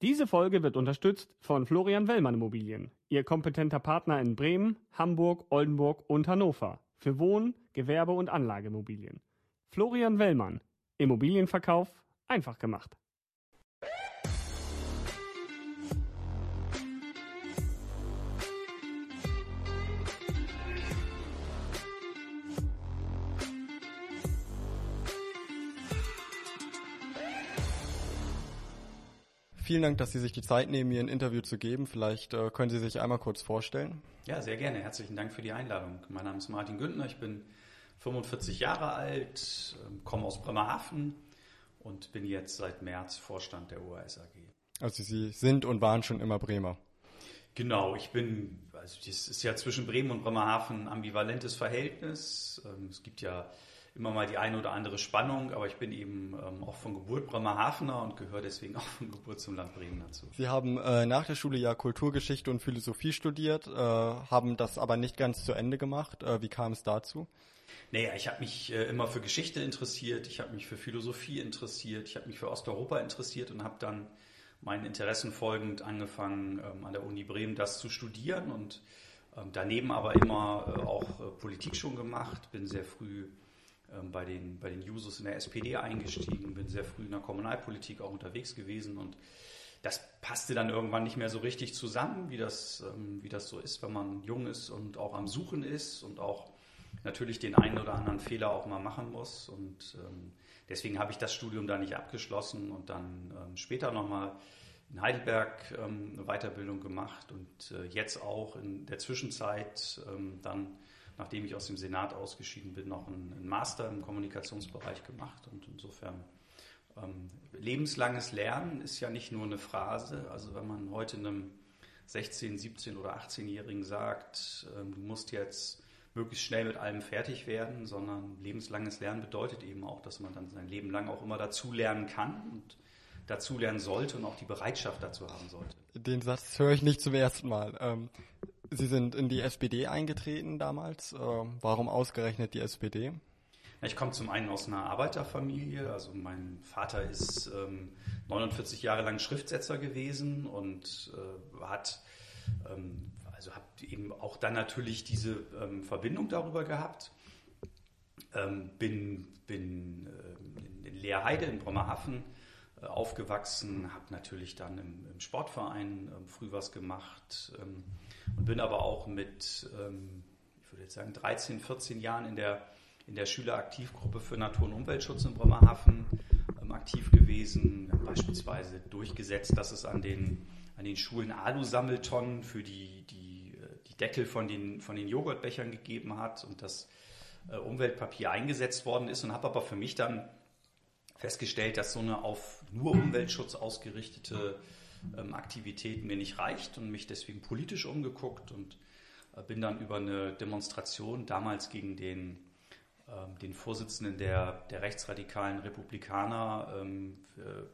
Diese Folge wird unterstützt von Florian Wellmann Immobilien, Ihr kompetenter Partner in Bremen, Hamburg, Oldenburg und Hannover für Wohn-, Gewerbe- und Anlageimmobilien. Florian Wellmann, Immobilienverkauf einfach gemacht. Vielen Dank, dass Sie sich die Zeit nehmen, mir ein Interview zu geben. Vielleicht äh, können Sie sich einmal kurz vorstellen. Ja, sehr gerne. Herzlichen Dank für die Einladung. Mein Name ist Martin Güntner. Ich bin 45 Jahre alt, ähm, komme aus Bremerhaven und bin jetzt seit März Vorstand der OAS AG. Also Sie sind und waren schon immer Bremer. Genau, ich bin, also das ist ja zwischen Bremen und Bremerhaven ein ambivalentes Verhältnis. Ähm, es gibt ja immer mal die eine oder andere Spannung, aber ich bin eben ähm, auch von Geburt Bremerhavener und gehöre deswegen auch von Geburt zum Land Bremen dazu. Sie haben äh, nach der Schule ja Kulturgeschichte und Philosophie studiert, äh, haben das aber nicht ganz zu Ende gemacht. Äh, wie kam es dazu? Naja, ich habe mich äh, immer für Geschichte interessiert, ich habe mich für Philosophie interessiert, ich habe mich für Osteuropa interessiert und habe dann meinen Interessen folgend angefangen, ähm, an der Uni Bremen das zu studieren und ähm, daneben aber immer äh, auch äh, Politik schon gemacht, bin sehr früh bei den, bei den Jusos in der SPD eingestiegen, bin sehr früh in der Kommunalpolitik auch unterwegs gewesen und das passte dann irgendwann nicht mehr so richtig zusammen, wie das, ähm, wie das so ist, wenn man jung ist und auch am Suchen ist und auch natürlich den einen oder anderen Fehler auch mal machen muss. Und ähm, deswegen habe ich das Studium da nicht abgeschlossen und dann später nochmal in Heidelberg eine Weiterbildung gemacht und äh, jetzt auch in der Zwischenzeit dann nachdem ich aus dem Senat ausgeschieden bin, noch einen, Master im Kommunikationsbereich gemacht. Und insofern ähm, lebenslanges Lernen ist ja nicht nur eine Phrase. Also wenn man heute einem 16, 17 oder 18-Jährigen sagt, ähm, du musst jetzt möglichst schnell mit allem fertig werden, sondern lebenslanges Lernen bedeutet eben auch, dass man dann sein Leben lang auch immer dazu lernen kann und dazu lernen sollte und auch die Bereitschaft dazu haben sollte. Den Satz höre ich nicht zum ersten Mal. Ähm, Sie sind in die SPD eingetreten damals. Äh, warum ausgerechnet die SPD? Ich komme zum einen aus einer Arbeiterfamilie. Also mein Vater ist ähm, 49 Jahre lang Schriftsetzer gewesen und äh, hat ähm, also habe eben auch dann natürlich diese ähm, Verbindung darüber gehabt. Ähm, bin bin äh, in Leerheide in Bremerhaven aufgewachsen, habe natürlich dann im, im Sportverein ähm, früh was gemacht ähm, und bin aber auch mit, ähm, ich würde jetzt sagen, 13, 14 Jahren in der, in der Schüleraktivgruppe für Natur- und Umweltschutz in Bremerhaven ähm, aktiv gewesen. Beispielsweise durchgesetzt, dass es an den, an den Schulen Alu-Sammeltonnen für die, die, äh, die Deckel von den, von den Joghurtbechern gegeben hat und das äh, Umweltpapier eingesetzt worden ist und habe aber für mich dann festgestellt, dass so eine auf nur Umweltschutz ausgerichtete ähm, Aktivität mir nicht reicht und mich deswegen politisch umgeguckt und äh, bin dann über eine Demonstration damals gegen den, äh, den Vorsitzenden der, der rechtsradikalen Republikaner ähm, für,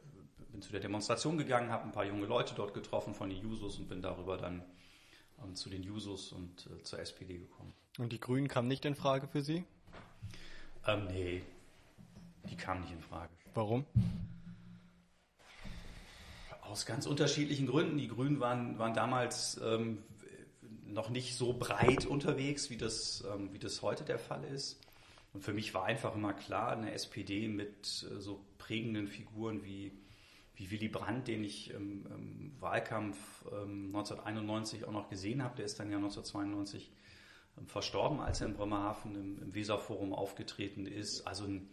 bin zu der Demonstration gegangen, habe ein paar junge Leute dort getroffen von den Jusos und bin darüber dann ähm, zu den Jusos und äh, zur SPD gekommen. Und die Grünen kamen nicht in Frage für Sie? Ähm, nee, die kamen nicht in Frage. Warum? Aus ganz unterschiedlichen Gründen. Die Grünen waren, waren damals ähm, noch nicht so breit unterwegs, wie das, ähm, wie das heute der Fall ist. Und für mich war einfach immer klar, eine SPD mit äh, so prägenden Figuren wie, wie Willy Brandt, den ich im, im Wahlkampf ähm, 1991 auch noch gesehen habe, der ist dann ja 1992 ähm, verstorben, als er in Bremerhaven im, im Weserforum aufgetreten ist. Also ein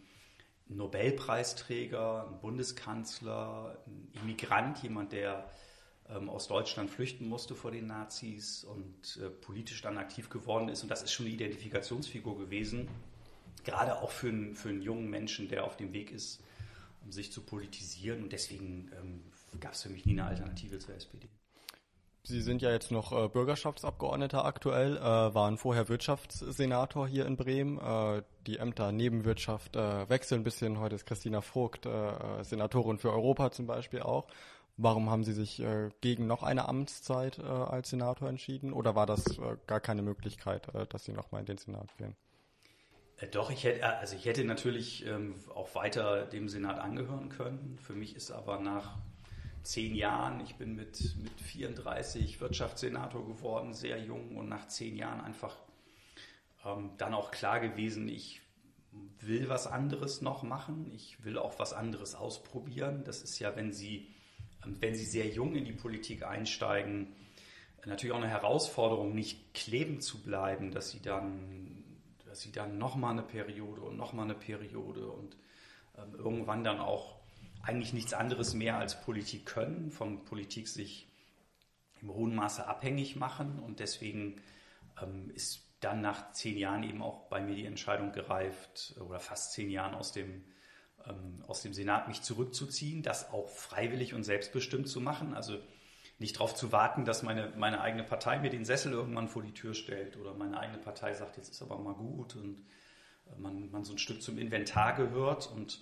Nobelpreisträger, ein Bundeskanzler, ein Immigrant, jemand, der ähm, aus Deutschland flüchten musste vor den Nazis und äh, politisch dann aktiv geworden ist. Und das ist schon eine Identifikationsfigur gewesen, gerade auch für, einen, für einen jungen Menschen, der auf dem Weg ist, um sich zu politisieren. Und deswegen ähm, gab es für mich nie eine Alternative zur SPD. Sie sind ja jetzt noch äh, Bürgerschaftsabgeordneter aktuell, äh, waren vorher Wirtschaftssenator hier in Bremen. Äh, die Ämter Nebenwirtschaft äh, wechseln ein bisschen. Heute ist Christina Vogt äh, Senatorin für Europa zum Beispiel auch. Warum haben Sie sich äh, gegen noch eine Amtszeit als Senator entschieden? Oder war das gar keine Möglichkeit, dass Sie nochmal in den Senat gehen? Doch, ich hätte, also ich hätte natürlich ähm, auch weiter dem Senat angehören können. Für mich ist aber nach zehn Jahren, ich bin mit, mit 34 Wirtschaftssenator geworden, sehr jung und nach zehn Jahren einfach ähm, dann auch klar gewesen, ich will was anderes noch machen, ich will auch was anderes ausprobieren. Das ist ja, wenn Sie, ähm, wenn Sie sehr jung in die Politik einsteigen, natürlich auch eine Herausforderung, nicht kleben zu bleiben, dass Sie dann, dass Sie dann nochmal eine Periode und nochmal eine Periode und ähm, irgendwann dann auch eigentlich nichts anderes mehr als Politik können, von Politik sich im hohen Maße abhängig machen und deswegen ähm, ist dann nach zehn Jahren eben auch bei mir die Entscheidung gereift oder fast zehn Jahren aus dem, ähm, aus dem Senat mich zurückzuziehen, das auch freiwillig und selbstbestimmt zu machen. Also nicht darauf zu warten, dass meine, meine eigene Partei mir den Sessel irgendwann vor die Tür stellt oder meine eigene Partei sagt, jetzt ist aber mal gut und äh, man, man so ein Stück zum Inventar gehört und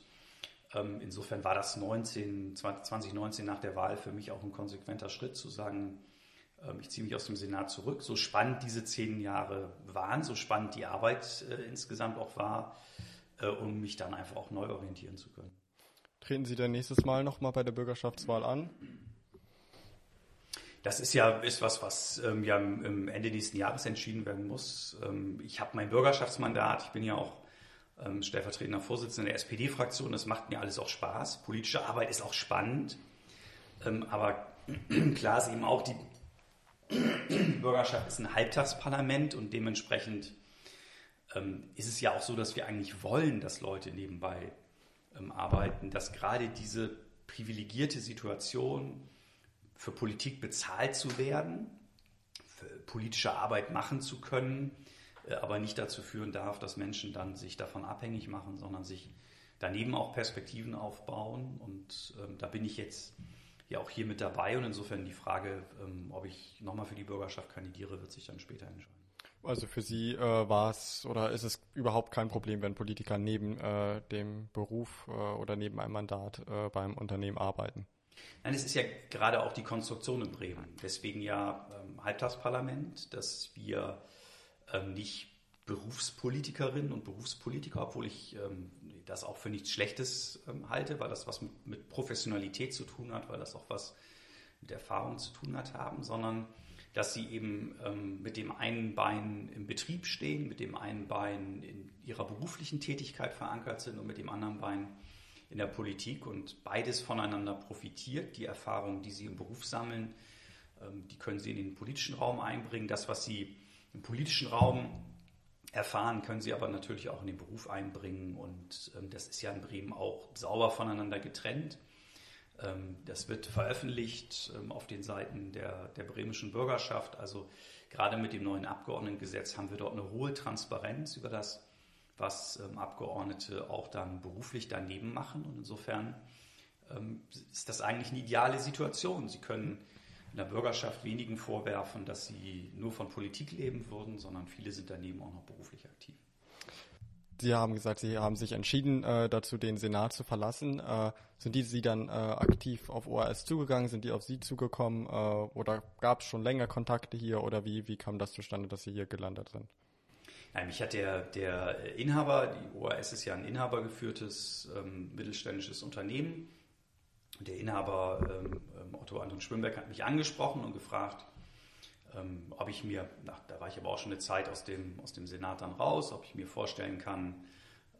insofern war das 19, 2019 nach der Wahl für mich auch ein konsequenter Schritt zu sagen, ähm, ich ziehe mich aus dem Senat zurück. So spannend diese zehn Jahre waren, so spannend die Arbeit äh, insgesamt auch war, äh, um mich dann einfach auch neu orientieren zu können. Treten Sie dann nächstes Mal nochmal bei der Bürgerschaftswahl an? Das ist ja ist was, was ähm, ja im Ende nächsten Jahres entschieden werden muss. Ähm, ich habe mein Bürgerschaftsmandat. Ich bin ja auch ähm, stellvertretender Vorsitzender der SPD-Fraktion. Das macht mir alles auch Spaß. Politische Arbeit ist auch spannend. Ähm, aber klar ist eben auch, die Bürgerschaft ist ein Halbtagsparlament und dementsprechend ähm, ist es ja auch so, dass wir eigentlich wollen, dass Leute nebenbei ähm, arbeiten, dass gerade diese privilegierte Situation für Politik bezahlt zu werden, für politische Arbeit machen zu können, aber nicht dazu führen darf, dass Menschen dann sich davon abhängig machen, sondern sich daneben auch Perspektiven aufbauen. Und ähm, da bin ich jetzt ja auch hier mit dabei. Und insofern die Frage, ähm, ob ich nochmal für die Bürgerschaft kandidiere, wird sich dann später entscheiden. Also für Sie äh, war es oder ist es überhaupt kein Problem, wenn Politiker neben äh, dem Beruf äh, oder neben einem Mandat äh, beim Unternehmen arbeiten? Nein, es ist ja gerade auch die Konstruktion in Bremen. Deswegen ja ähm, Halbtagsparlament, dass wir ähm, nicht Berufspolitikerinnen und Berufspolitiker, obwohl ich ähm, das auch für nichts Schlechtes ähm, halte, weil das was mit, mit, Professionalität zu tun hat, weil das auch was mit Erfahrung zu tun hat, haben, sondern dass sie eben ähm, mit dem einen Bein im Betrieb stehen, mit dem einen Bein in ihrer beruflichen Tätigkeit verankert sind und mit dem anderen Bein in der Politik und beides voneinander profitiert. Die Erfahrungen, die sie im Beruf sammeln, ähm, die können sie in den politischen Raum einbringen. Das, was sie im politischen Raum erfahren, können sie aber natürlich auch in den Beruf einbringen. Und ähm, das ist ja in Bremen auch sauber voneinander getrennt. Ähm, das wird veröffentlicht ähm, auf den Seiten der, der bremischen Bürgerschaft. Also gerade mit dem neuen Abgeordnetengesetz haben wir dort eine hohe Transparenz über das, was ähm, Abgeordnete auch dann beruflich daneben machen. Und insofern ähm, ist das eigentlich eine ideale Situation. Sie können in der Bürgerschaft wenigen vorwerfen, dass sie nur von Politik leben würden, sondern viele sind daneben auch noch beruflich aktiv. Sie haben gesagt, Sie haben sich entschieden, äh, dazu den Senat zu verlassen. Äh, sind die Sie dann äh, aktiv auf OAS zugegangen? Sind die auf Sie zugekommen? Äh, oder gab es schon länger Kontakte hier? Oder wie, wie kam das zustande, dass Sie hier gelandet sind? Nein, mich hat der, der Inhaber, die OAS ist ja ein inhabergeführtes ähm, mittelständisches Unternehmen, der Inhaber ähm, ähm, Otto Anton Schwimberg hat mich angesprochen und gefragt, ähm, ob ich mir, na, da war ich aber auch schon eine Zeit aus dem, aus dem Senat dann raus, ob ich mir vorstellen kann,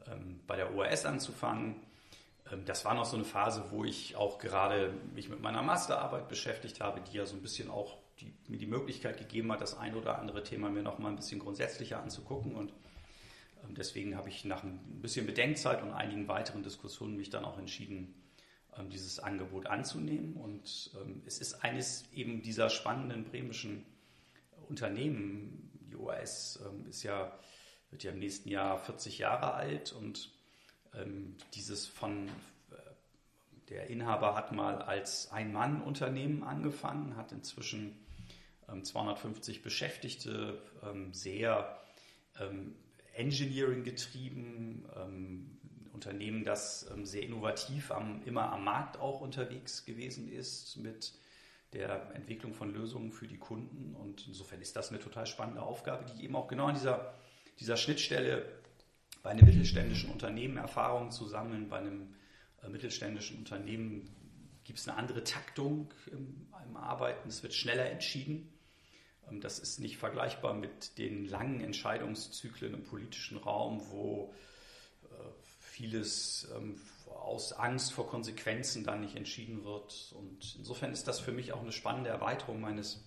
ähm, bei der ORS anzufangen. Ähm, das war noch so eine Phase, wo ich auch gerade mich mit meiner Masterarbeit beschäftigt habe, die ja so ein bisschen auch die, mir die Möglichkeit gegeben hat, das ein oder andere Thema mir noch mal ein bisschen grundsätzlicher anzugucken. Und ähm, deswegen habe ich nach ein bisschen Bedenkzeit und einigen weiteren Diskussionen mich dann auch entschieden, dieses Angebot anzunehmen. Und ähm, es ist eines eben dieser spannenden bremischen Unternehmen. Die OAS ähm, ist ja, wird ja im nächsten Jahr 40 Jahre alt und dieses von äh, der Inhaber hat mal als Ein-Mann-Unternehmen angefangen, hat inzwischen 250 Beschäftigte, sehr Engineering getrieben, Unternehmen, das ähm, sehr innovativ am, immer am Markt auch unterwegs gewesen ist mit der Entwicklung von Lösungen für die Kunden. Und insofern ist das eine total spannende Aufgabe, die eben auch genau an dieser, dieser Schnittstelle bei einem mittelständischen Unternehmen Erfahrungen zu sammeln, bei einem äh, mittelständischen Unternehmen gibt es eine andere Taktung im, im Arbeiten, es wird schneller entschieden. Ähm, das ist nicht vergleichbar mit den langen Entscheidungszyklen im politischen Raum, wo vieles ähm, aus Angst vor Konsequenzen dann nicht entschieden wird. Und insofern ist das für mich auch eine spannende Erweiterung meines,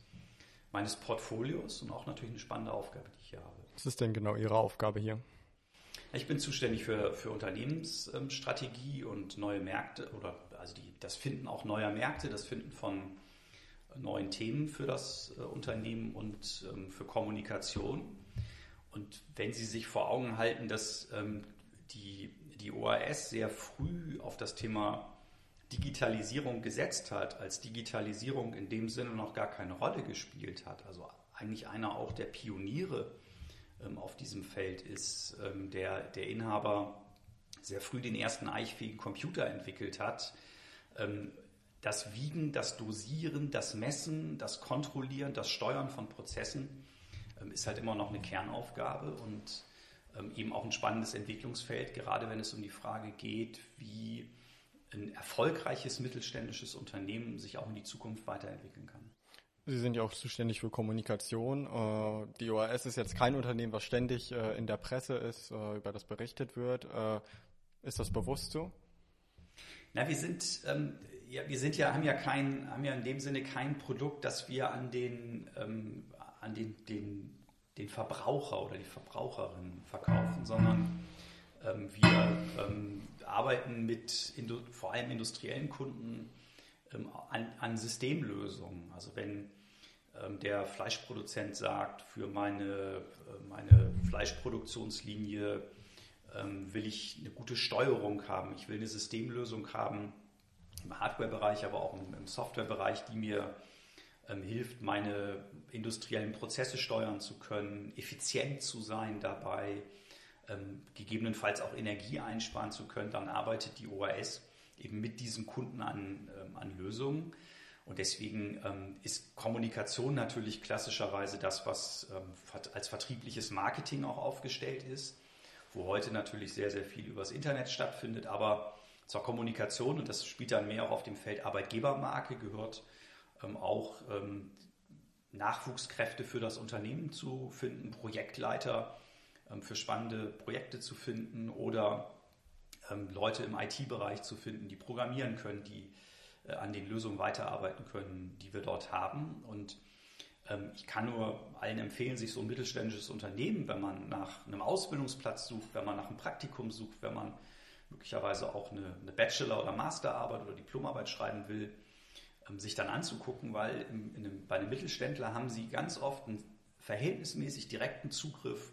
meines Portfolios und auch natürlich eine spannende Aufgabe, die ich hier habe. Was ist denn genau Ihre Aufgabe hier? Ich bin zuständig für, für Unternehmensstrategie und neue Märkte oder also die, das Finden auch neuer Märkte, das Finden von neuen Themen für das äh, Unternehmen und ähm, für Kommunikation. Und wenn Sie sich vor Augen halten, dass ähm, die, die OAS sehr früh auf das Thema Digitalisierung gesetzt hat, als Digitalisierung in dem Sinne noch gar keine Rolle gespielt hat, also eigentlich einer auch der Pioniere ähm, auf diesem Feld ist, ähm, der, der Inhaber sehr früh den ersten eichfähigen Computer entwickelt hat, ähm, das Wiegen, das Dosieren, das Messen, das Kontrollieren, das Steuern von Prozessen ähm, ist halt immer noch eine Kernaufgabe und eben auch ein spannendes Entwicklungsfeld, gerade wenn es um die Frage geht, wie ein erfolgreiches mittelständisches Unternehmen sich auch in die Zukunft weiterentwickeln kann. Sie sind ja auch zuständig für Kommunikation. Äh, die OAS ist jetzt kein Unternehmen, was ständig äh, in der Presse ist, äh, über das berichtet wird. Ist das bewusst so? Na, wir sind, ähm, ja, wir sind ja, haben ja kein, haben ja in dem Sinne kein Produkt, das wir an den, ähm, an den, den, den Verbraucher oder die Verbraucherin verkaufen, sondern ähm, wir ähm, arbeiten mit vor allem industriellen Kunden ähm, an, an, Systemlösungen. Also wenn ähm, der Fleischproduzent sagt, für meine, äh, meine Fleischproduktionslinie will ich eine gute Steuerung haben, ich will eine Systemlösung haben, im Hardware-Bereich, aber auch im, im Software-Bereich, die mir ähm, hilft, meine industriellen Prozesse steuern zu können, effizient zu sein dabei, ähm, gegebenenfalls auch Energie einsparen zu können, dann arbeitet die OAS eben mit diesen Kunden an, ähm, an Lösungen. Und deswegen ähm, ist Kommunikation natürlich klassischerweise das, was ähm, als vertriebliches Marketing auch aufgestellt ist, wo heute natürlich sehr, sehr viel übers Internet stattfindet, aber zur Kommunikation, und das spielt dann mehr auch auf dem Feld Arbeitgebermarke, gehört ähm, auch ähm, Nachwuchskräfte für das Unternehmen zu finden, Projektleiter ähm, für spannende Projekte zu finden oder ähm, Leute im IT-Bereich zu finden, die programmieren können, die äh, an den Lösungen weiterarbeiten können, die wir dort haben. Und ähm, ich kann nur allen empfehlen, sich so ein mittelständisches Unternehmen, wenn man nach einem Ausbildungsplatz sucht, wenn man nach einem Praktikum sucht, wenn man möglicherweise auch eine, Bachelor- oder Masterarbeit oder Diplomarbeit schreiben will, sich dann anzugucken, weil im, einem, bei einem Mittelständler haben sie ganz oft einen verhältnismäßig direkten Zugriff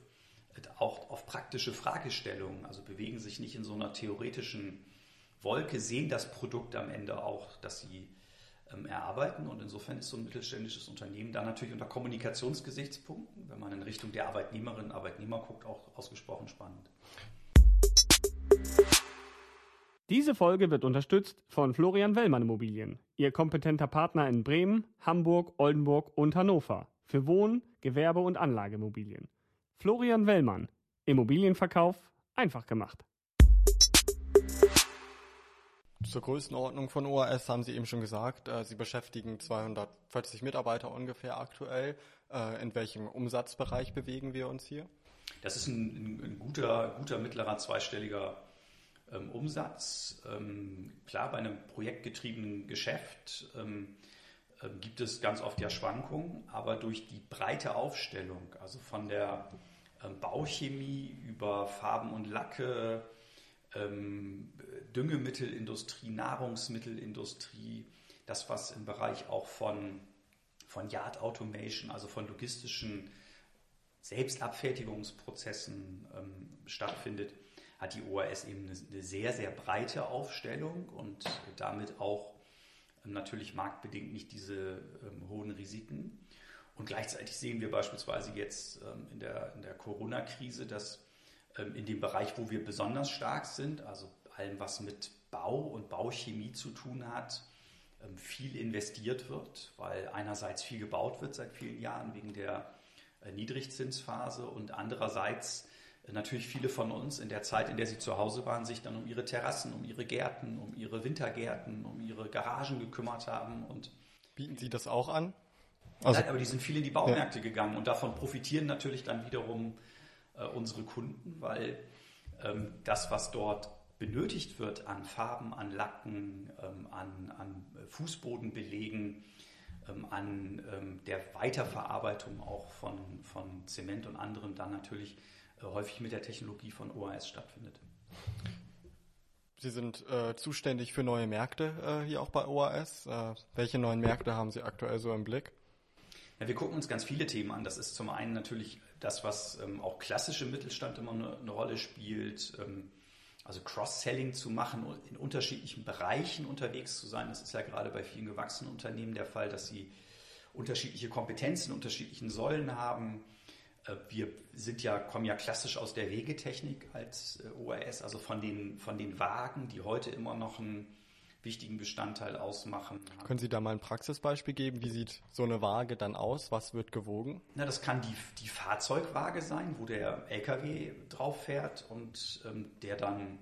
äh, auch auf praktische Fragestellungen, also bewegen sich nicht in so einer theoretischen Wolke, sehen das Produkt am Ende auch, das sie ähm, erarbeiten. Und insofern ist so ein mittelständisches Unternehmen da natürlich unter Kommunikationsgesichtspunkten, wenn man in Richtung der Arbeitnehmerinnen und Arbeitnehmer guckt, auch ausgesprochen spannend. Diese Folge wird unterstützt von Florian Wellmann Immobilien, Ihr kompetenter Partner in Bremen, Hamburg, Oldenburg und Hannover für Wohn-, Gewerbe- und Anlageimmobilien. Florian Wellmann, Immobilienverkauf einfach gemacht. Zur Größenordnung von OAS haben Sie eben schon gesagt, äh, Sie beschäftigen 240 Mitarbeiter ungefähr aktuell. Äh, in welchem Umsatzbereich bewegen wir uns hier? Das ist ein, ein guter, guter mittlerer zweistelliger ähm, Umsatz. Ähm, klar, bei einem projektgetriebenen Geschäft ähm, ähm, gibt es ganz oft ja Schwankungen, aber durch die breite Aufstellung, also von der ähm, Bauchemie über Farben und Lacke, ähm, Düngemittelindustrie, Nahrungsmittelindustrie, das, was im Bereich auch von, von Yard Automation, also von logistischen Selbstabfertigungsprozessen stattfindet, hat die OAS eben eine, sehr, sehr breite Aufstellung und damit auch ähm, natürlich marktbedingt nicht diese ähm, hohen Risiken. Und gleichzeitig sehen wir beispielsweise jetzt ähm, in der, in der Corona-Krise, dass ähm, in dem Bereich, wo wir besonders stark sind, also allem, was mit Bau und Bauchemie zu tun hat, ähm, viel investiert wird, weil einerseits viel gebaut wird seit vielen Jahren wegen der äh, Niedrigzinsphase und andererseits natürlich viele von uns in der Zeit, in der sie zu Hause waren, sich dann um ihre Terrassen, um ihre Gärten, um ihre Wintergärten, um ihre Garagen gekümmert haben. Und Bieten Sie das auch an? Also, Nein, aber die sind viele in die Baumärkte ja. gegangen und davon profitieren natürlich dann wiederum äh, unsere Kunden, weil ähm, das, was dort benötigt wird an Farben, an Lacken, ähm, an, an Fußbodenbelegen, ähm, an ähm, der Weiterverarbeitung auch von, von Zement und anderem dann natürlich häufig mit der Technologie von OAS stattfindet. Sie sind äh, zuständig für neue Märkte äh, hier auch bei OAS. Äh, welche neuen Märkte haben Sie aktuell so im Blick? Ja, wir gucken uns ganz viele Themen an. Das ist zum einen natürlich das, was ähm, auch klassisch im Mittelstand immer eine, eine Rolle spielt. Ähm, also Cross-Selling zu machen, in unterschiedlichen Bereichen unterwegs zu sein. Das ist ja gerade bei vielen gewachsenen Unternehmen der Fall, dass sie unterschiedliche Kompetenzen, unterschiedlichen Säulen haben. Äh, wir sind ja, kommen ja klassisch aus der Wegetechnik als äh, ORS, also von den, von den Wagen, die heute immer noch ein wichtigen Bestandteil ausmachen. Können Sie da mal ein Praxisbeispiel geben? Wie sieht so eine Waage dann aus? Was wird gewogen? Na, das kann die, die Fahrzeugwaage sein, wo der LKW drauf fährt und ähm, der dann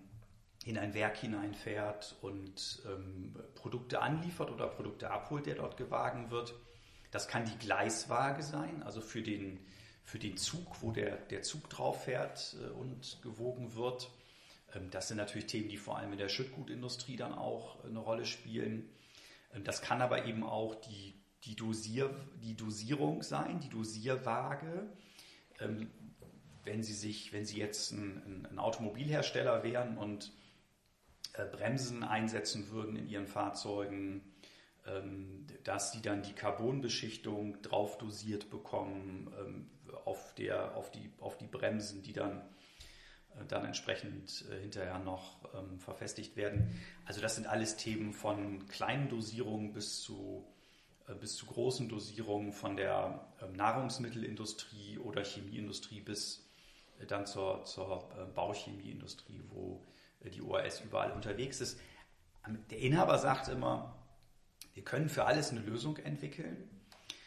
in ein Werk hineinfährt und ähm, Produkte anliefert oder Produkte abholt, der dort gewagen wird. Das kann die Gleiswaage sein, also für den, für den Zug, wo der, der Zug drauf fährt äh, und gewogen wird. Ähm, das sind natürlich Themen, die vor allem in der Schüttgutindustrie dann auch eine Rolle spielen. Ähm, das kann aber eben auch die, die, Dosier, die Dosierung sein, die Dosierwaage. Ähm, wenn Sie sich, wenn Sie jetzt ein, ein Automobilhersteller wären und äh, Bremsen einsetzen würden in Ihren Fahrzeugen, dass Sie dann die Carbonbeschichtung drauf dosiert bekommen auf, der, auf, die, auf die Bremsen, die dann dann entsprechend äh, hinterher noch ähm, verfestigt werden. Also das sind alles Themen von kleinen Dosierungen bis zu, äh, bis zu großen Dosierungen von der ähm, Nahrungsmittelindustrie oder Chemieindustrie bis äh, dann zur, zur äh, Bauchemieindustrie, wo äh, die ORS überall unterwegs ist. Der Inhaber sagt immer, wir können für alles eine Lösung entwickeln.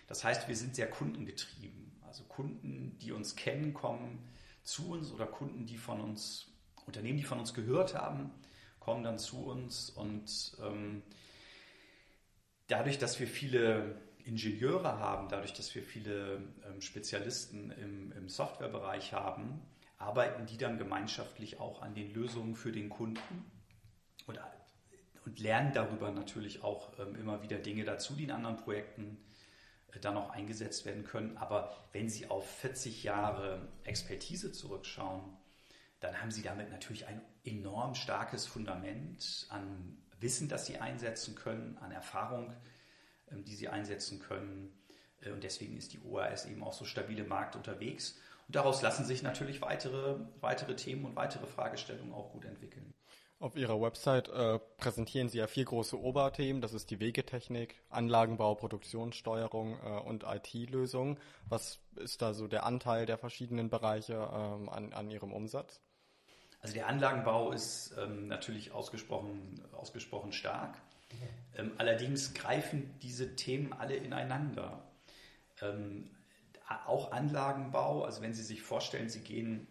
Das heißt, wir sind sehr kundengetrieben. Also Kunden, die uns kennen, kommen zu uns oder Kunden, die von uns, Unternehmen, die von uns gehört haben, kommen dann zu uns und ähm, dadurch, dass wir viele Ingenieure haben, dadurch, dass wir viele ähm, Spezialisten im, im Softwarebereich haben, arbeiten die dann gemeinschaftlich auch an den Lösungen für den Kunden und, und lernen darüber natürlich auch ähm, immer wieder Dinge dazu, die in anderen Projekten dann auch eingesetzt werden können. Aber wenn Sie auf 40 Jahre Expertise zurückschauen, dann haben Sie damit natürlich ein enorm starkes Fundament an Wissen, das Sie einsetzen können, an Erfahrung, ähm, die Sie einsetzen können. Äh, und deswegen ist die OAS eben auch so stabile Markt unterwegs. Und daraus lassen sich natürlich weitere, weitere Themen und weitere Fragestellungen auch gut entwickeln. Auf Ihrer Website äh, präsentieren Sie ja vier große Oberthemen. Das ist die Wegetechnik, Anlagenbau, Produktionssteuerung äh, und IT-Lösungen. Was ist da so der Anteil der verschiedenen Bereiche ähm, an, an Ihrem Umsatz? Also der Anlagenbau ist ähm, natürlich ausgesprochen, ausgesprochen stark. Ähm, allerdings greifen diese Themen alle ineinander. Ähm, auch Anlagenbau, also wenn Sie sich vorstellen, Sie gehen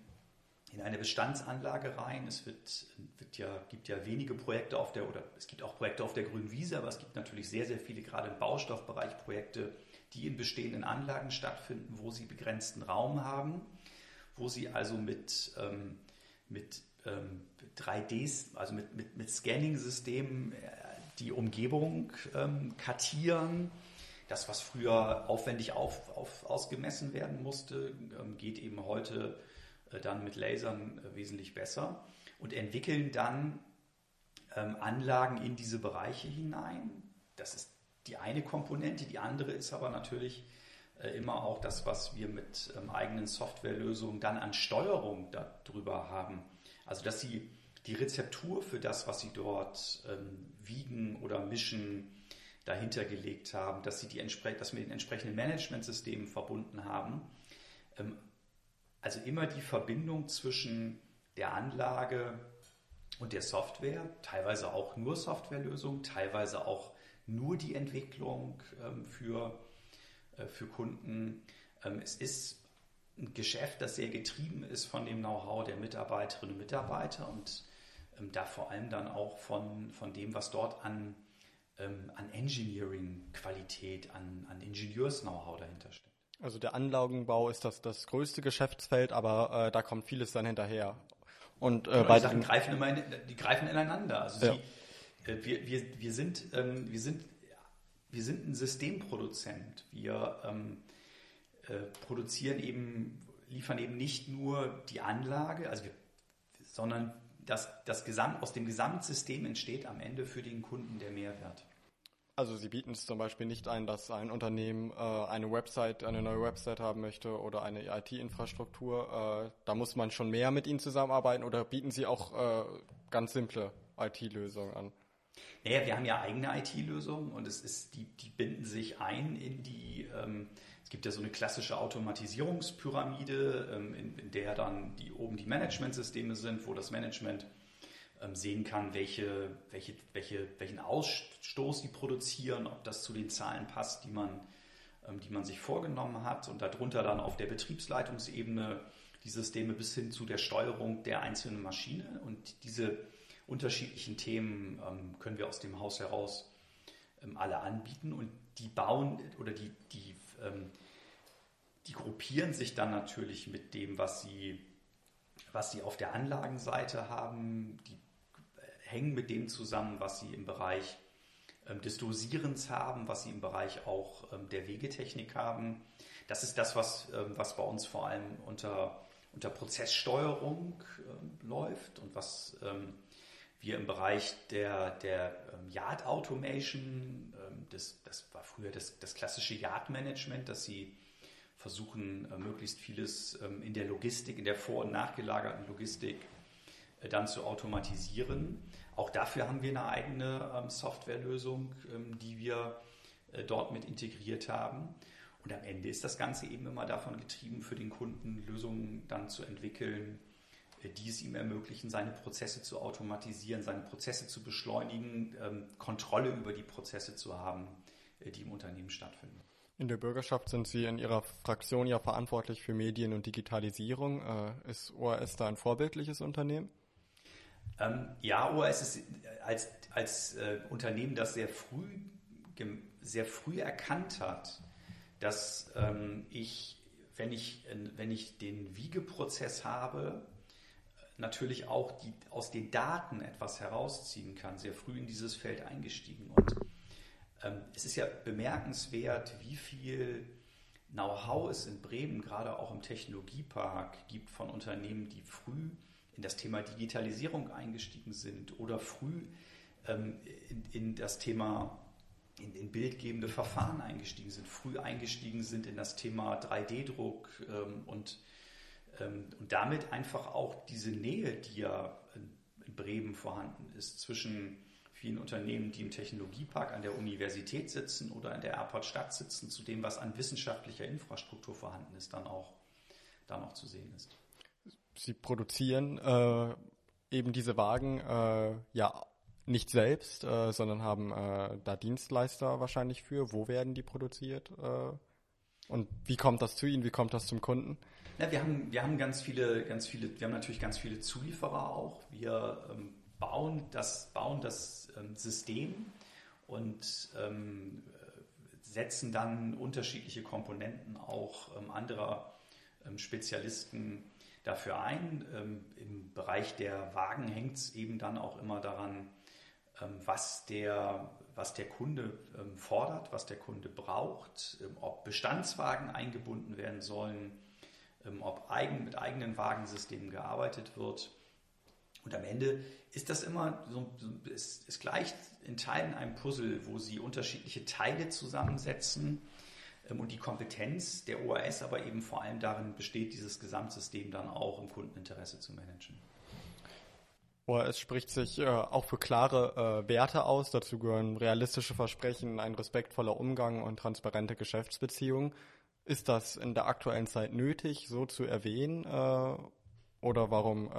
in eine Bestandsanlage rein. Es wird, wird ja, gibt ja wenige Projekte auf der, oder es gibt auch Projekte auf der grünen Wiese, aber es gibt natürlich sehr, sehr viele, gerade im Baustoffbereich, Projekte, die in bestehenden Anlagen stattfinden, wo sie begrenzten Raum haben, wo sie also mit, ähm, mit ähm, 3D, also mit, mit, mit Scanning-Systemen äh, die Umgebung ähm, kartieren. Das, was früher aufwendig auf, auf, ausgemessen werden musste, ähm, geht eben heute dann mit Lasern äh, wesentlich besser und entwickeln dann ähm, Anlagen in diese Bereiche hinein. Das ist die eine Komponente. Die andere ist aber natürlich äh, immer auch das, was wir mit ähm, eigenen Softwarelösungen dann an Steuerung darüber haben. Also dass sie die Rezeptur für das, was sie dort ähm, wiegen oder mischen, dahinter gelegt haben, dass sie die dass wir den entsprechenden Managementsystemen verbunden haben. Also immer die Verbindung zwischen der Anlage und der Software, teilweise auch nur Softwarelösungen, teilweise auch nur die Entwicklung ähm, für, äh, für Kunden. Ähm, es ist ein Geschäft, das sehr getrieben ist von dem Know-how der Mitarbeiterinnen und Mitarbeiter und ähm, da vor allem dann auch von, von dem, was dort an, an Engineering-Qualität, an, an Ingenieurs-Know-how dahinter steckt. Also der Anlagenbau ist das, das größte Geschäftsfeld, aber äh, da kommt vieles dann hinterher. Und äh, genau, bei die Sachen greifen immer in, die greifen ineinander. Also Ja. sie, äh, wir, wir, wir, sind, ähm, wir, sind, wir sind ein Systemproduzent. Wir ähm, äh, produzieren eben, liefern eben nicht nur die Anlage, also wir, sondern das, das Gesamt, aus dem Gesamtsystem entsteht am Ende für den Kunden der Mehrwert. Also Sie bieten es zum Beispiel nicht ein, dass ein Unternehmen äh, eine Website, eine neue Website haben möchte oder eine IT-Infrastruktur. Äh, da muss man schon mehr mit Ihnen zusammenarbeiten oder bieten Sie auch äh, ganz simple IT-Lösungen an? Naja, wir haben ja eigene IT-Lösungen und es ist, die, die binden sich ein in die, ähm, es gibt ja so eine klassische Automatisierungspyramide, ähm, in, in der dann die oben die Managementsysteme sind, wo das Management sehen kann, welche, welche, welche, welchen Ausstoß sie produzieren, ob das zu den Zahlen passt, die man, ähm, die man sich vorgenommen hat. Und darunter dann auf der Betriebsleitungsebene die Systeme bis hin zu der Steuerung der einzelnen Maschine. Und diese unterschiedlichen Themen ähm, können wir aus dem Haus heraus ähm, alle anbieten. Und die bauen oder die, die, ähm, die gruppieren sich dann natürlich mit dem, was sie, was sie auf der Anlagenseite haben, die hängen mit dem zusammen, was sie im Bereich ähm, des Dosierens haben, was sie im Bereich auch ähm, der Wegetechnik haben. Das ist das, was, ähm, was bei uns vor allem unter, unter Prozesssteuerung läuft und was wir im Bereich der, der Yard Automation, das, das war früher das, das klassische Yard Management, dass sie versuchen, äh, möglichst vieles in der Logistik, in der vor- und nachgelagerten Logistik dann zu automatisieren. Auch dafür haben wir eine eigene ähm, Softwarelösung, ähm, die wir äh, dort mit integriert haben. Und am Ende ist das Ganze eben immer davon getrieben, für den Kunden Lösungen dann zu entwickeln, äh, die es ihm ermöglichen, seine Prozesse zu automatisieren, seine Prozesse zu beschleunigen, ähm, Kontrolle über die Prozesse zu haben, äh, die im Unternehmen stattfinden. In der Bürgerschaft sind Sie in Ihrer Fraktion ja verantwortlich für Medien und Digitalisierung. Äh, ist ORS da ein vorbildliches Unternehmen? Ähm, ja, ORS ist als, als äh, Unternehmen, das sehr früh, sehr früh erkannt hat, dass ähm, ich, wenn ich, äh, wenn ich den Wiegeprozess habe, natürlich auch die, aus den Daten etwas herausziehen kann, sehr früh in dieses Feld eingestiegen. Und ähm, es ist ja bemerkenswert, wie viel Know-how es in Bremen, gerade auch im Technologiepark, gibt von Unternehmen, die früh in das Thema Digitalisierung eingestiegen sind oder früh ähm, in, in das Thema in, in bildgebende Verfahren eingestiegen sind, früh eingestiegen sind in das Thema 3D-Druck ähm, und, ähm, und damit einfach auch diese Nähe, die ja in, Bremen vorhanden ist, zwischen vielen Unternehmen, die im Technologiepark an der Universität sitzen oder in der Airport-Stadt sitzen, zu dem, was an wissenschaftlicher Infrastruktur vorhanden ist, dann auch, dann auch zu sehen ist. Sie produzieren äh, eben diese Wagen äh, ja nicht selbst, äh, sondern haben äh, da Dienstleister wahrscheinlich für. Wo werden die produziert? Äh, und wie kommt das zu Ihnen? Wie kommt das zum Kunden? Ja, wir haben, wir haben ganz viele, ganz viele, wir haben natürlich ganz viele Zulieferer auch. Wir ähm, bauen das, bauen das ähm, System und ähm, setzen dann unterschiedliche Komponenten auch ähm, anderer ähm, Spezialisten dafür ein. Ähm, Im Bereich der Wagen hängt es eben dann auch immer daran, ähm, was der, was der Kunde ähm, fordert, was der Kunde braucht, ähm, ob Bestandswagen eingebunden werden sollen, ähm, ob eigen, mit eigenen Wagensystemen gearbeitet wird. Und am Ende ist das immer so, so ist, ist gleich in Teilen ein Puzzle, wo sie unterschiedliche Teile zusammensetzen und die Kompetenz der OAS aber eben vor allem darin besteht, dieses Gesamtsystem dann auch im Kundeninteresse zu managen. ORS spricht sich äh, auch für klare äh, Werte aus. Dazu gehören realistische Versprechen, ein respektvoller Umgang und transparente Geschäftsbeziehungen. Ist das in der aktuellen Zeit nötig, so zu erwähnen? Äh, oder warum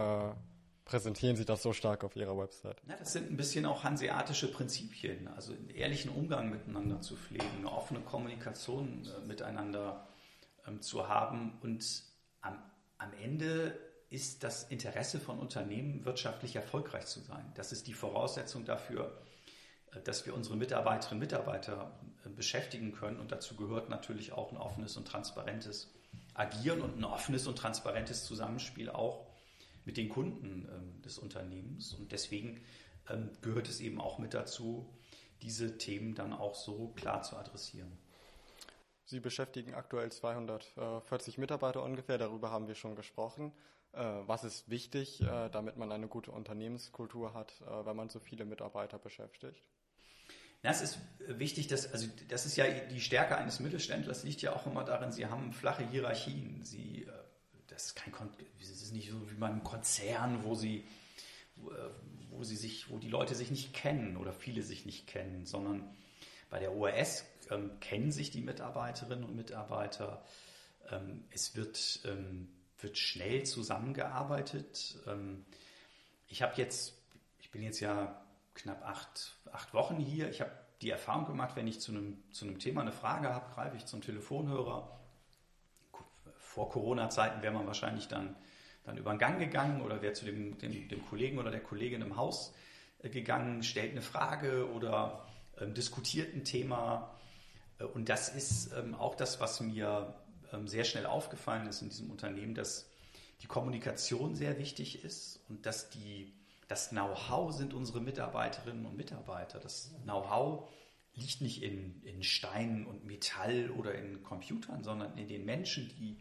präsentieren Sie das so stark auf Ihrer Website? Ja, das sind ein bisschen auch hanseatische Prinzipien, also einen ehrlichen Umgang miteinander zu pflegen, eine offene Kommunikation äh, miteinander ähm, zu haben und am, am Ende ist das Interesse von Unternehmen, wirtschaftlich erfolgreich zu sein. Das ist die Voraussetzung dafür, äh, dass wir unsere Mitarbeiterinnen und Mitarbeiter äh, beschäftigen können. Und dazu gehört natürlich auch ein offenes und transparentes Agieren und ein offenes und transparentes Zusammenspiel auch mit den Kunden ähm, des Unternehmens. Und deswegen ähm, gehört es eben auch mit dazu, diese Themen dann auch so klar zu adressieren. Sie beschäftigen aktuell 240 Mitarbeiter ungefähr, darüber haben wir schon gesprochen. Äh, was ist wichtig, äh, damit man eine gute Unternehmenskultur hat, äh, wenn man so viele Mitarbeiter beschäftigt? Ja, es ist wichtig, dass, also das ist ja die Stärke eines Mittelständlers, liegt ja auch immer darin, sie haben flache Hierarchien. Sie, das ist kein es ist nicht so wie beim Konzern, wo sie, wo sie sich, wo die Leute sich nicht kennen oder viele sich nicht kennen, sondern bei der ORS ähm, kennen sich die Mitarbeiterinnen und Mitarbeiter. Ähm, es wird, ähm, wird schnell zusammengearbeitet. Ähm, ich habe jetzt, ich bin jetzt ja knapp acht, acht Wochen hier. Ich habe die Erfahrung gemacht, wenn ich zu einem, zu einem Thema eine Frage habe, greife ich zum Telefonhörer. Vor Corona-Zeiten wäre man wahrscheinlich dann, dann über den Gang gegangen oder wäre zu dem, dem, dem, Kollegen oder der Kollegin im Haus äh, gegangen, stellt eine Frage oder ähm, diskutiert ein Thema. Äh, und das ist ähm, auch das, was mir ähm, sehr schnell aufgefallen ist in diesem Unternehmen, dass die Kommunikation sehr wichtig ist und dass die, das Know-how sind unsere Mitarbeiterinnen und Mitarbeiter. Das Know-how liegt nicht in, in Stein und Metall oder in Computern, sondern in den Menschen, die,